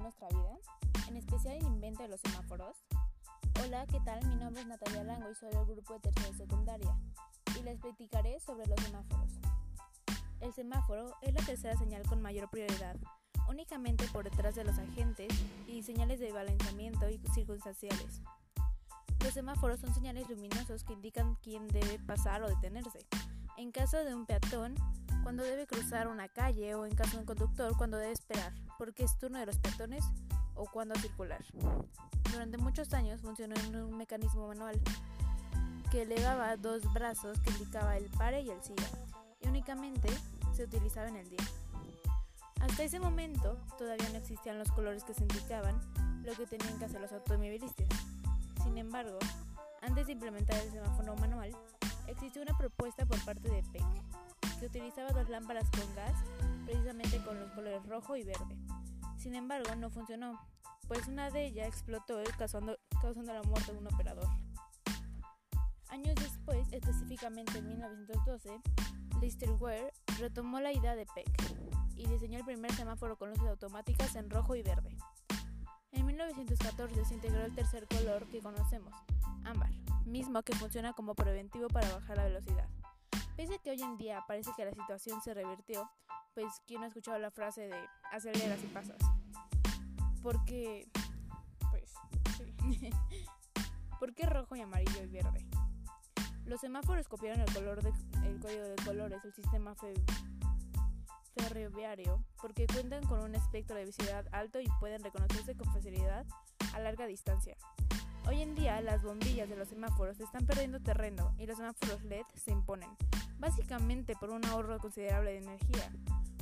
nuestra vida, en especial el invento de los semáforos? Hola, ¿qué tal? Mi nombre es Natalia Lango y soy del grupo de tercera secundaria y les platicaré sobre los semáforos. El semáforo es la tercera señal con mayor prioridad, únicamente por detrás de los agentes y señales de balanceamiento y circunstanciales. Los semáforos son señales luminosos que indican quién debe pasar o detenerse. En caso de un peatón, cuando debe cruzar una calle o en caso de un conductor cuando debe esperar, porque es turno de los peatones o cuando circular. Durante muchos años funcionó en un mecanismo manual que elevaba dos brazos que indicaba el pare y el siga y únicamente se utilizaba en el día. Hasta ese momento todavía no existían los colores que se indicaban lo que tenían que hacer los automovilistas. Sin embargo, antes de implementar el semáforo manual, existió una propuesta por parte de PEC que utilizaba dos lámparas con gas, precisamente con los colores rojo y verde. Sin embargo, no funcionó, pues una de ellas explotó causando, causando la muerte de un operador. Años después, específicamente en 1912, Lister Ware retomó la idea de Peck y diseñó el primer semáforo con luces automáticas en rojo y verde. En 1914 se integró el tercer color que conocemos, ámbar, mismo que funciona como preventivo para bajar la velocidad. Pese a que hoy en día parece que la situación se revirtió, pues ¿quién no ha escuchado la frase de aceleras y pasas? Porque, pues, sí. ¿Por qué rojo y amarillo y verde? Los semáforos copiaron el, color el código de colores del sistema ferroviario porque cuentan con un espectro de visibilidad alto y pueden reconocerse con facilidad a larga distancia. Hoy en día las bombillas de los semáforos están perdiendo terreno y los semáforos LED se imponen, básicamente por un ahorro considerable de energía,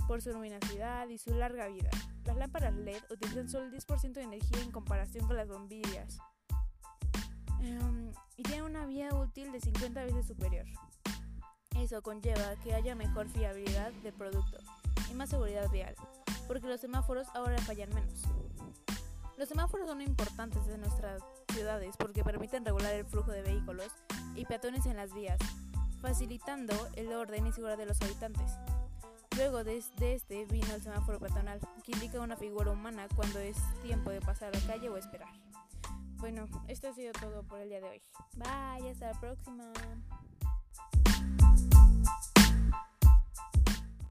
por su luminosidad y su larga vida. Las lámparas LED utilizan solo el 10% de energía en comparación con las bombillas um, y tienen una vida útil de 50 veces superior. Eso conlleva que haya mejor fiabilidad del producto y más seguridad vial, porque los semáforos ahora fallan menos. Los semáforos son importantes en nuestras ciudades porque permiten regular el flujo de vehículos y peatones en las vías, facilitando el orden y seguridad de los habitantes. Luego de, este vino el semáforo peatonal, que indica una figura humana cuando es tiempo de pasar a la calle o esperar. Bueno, esto ha sido todo por el día de hoy. Bye, hasta la próxima.